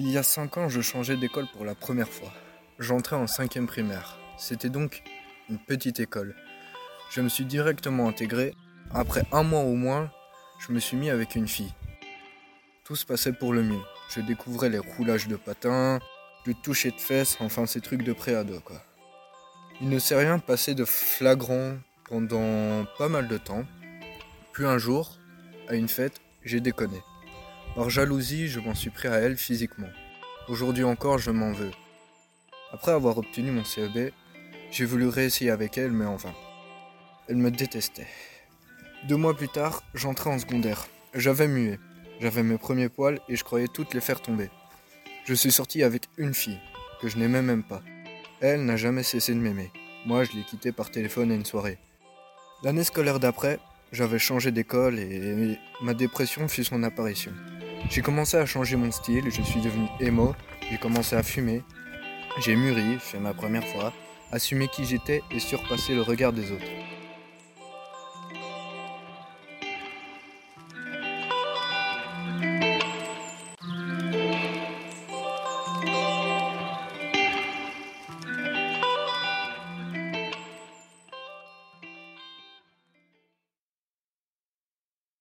Il y a 5 ans, je changeais d'école pour la première fois. J'entrais en cinquième primaire. C'était donc une petite école. Je me suis directement intégré. Après un mois au moins, je me suis mis avec une fille. Tout se passait pour le mieux. Je découvrais les roulages de patins, le toucher de fesses, enfin ces trucs de préado. Il ne s'est rien passé de flagrant pendant pas mal de temps. Puis un jour, à une fête, j'ai déconné. Par jalousie, je m'en suis pris à elle physiquement. Aujourd'hui encore, je m'en veux. Après avoir obtenu mon CEB, j'ai voulu réessayer avec elle, mais enfin. Elle me détestait. Deux mois plus tard, j'entrais en secondaire. J'avais mué. J'avais mes premiers poils et je croyais toutes les faire tomber. Je suis sorti avec une fille, que je n'aimais même pas. Elle n'a jamais cessé de m'aimer. Moi, je l'ai quittée par téléphone à une soirée. L'année scolaire d'après, j'avais changé d'école et ma dépression fut son apparition. J'ai commencé à changer mon style, je suis devenu emo, j'ai commencé à fumer, j'ai mûri, fait ma première fois, assumé qui j'étais et surpassé le regard des autres.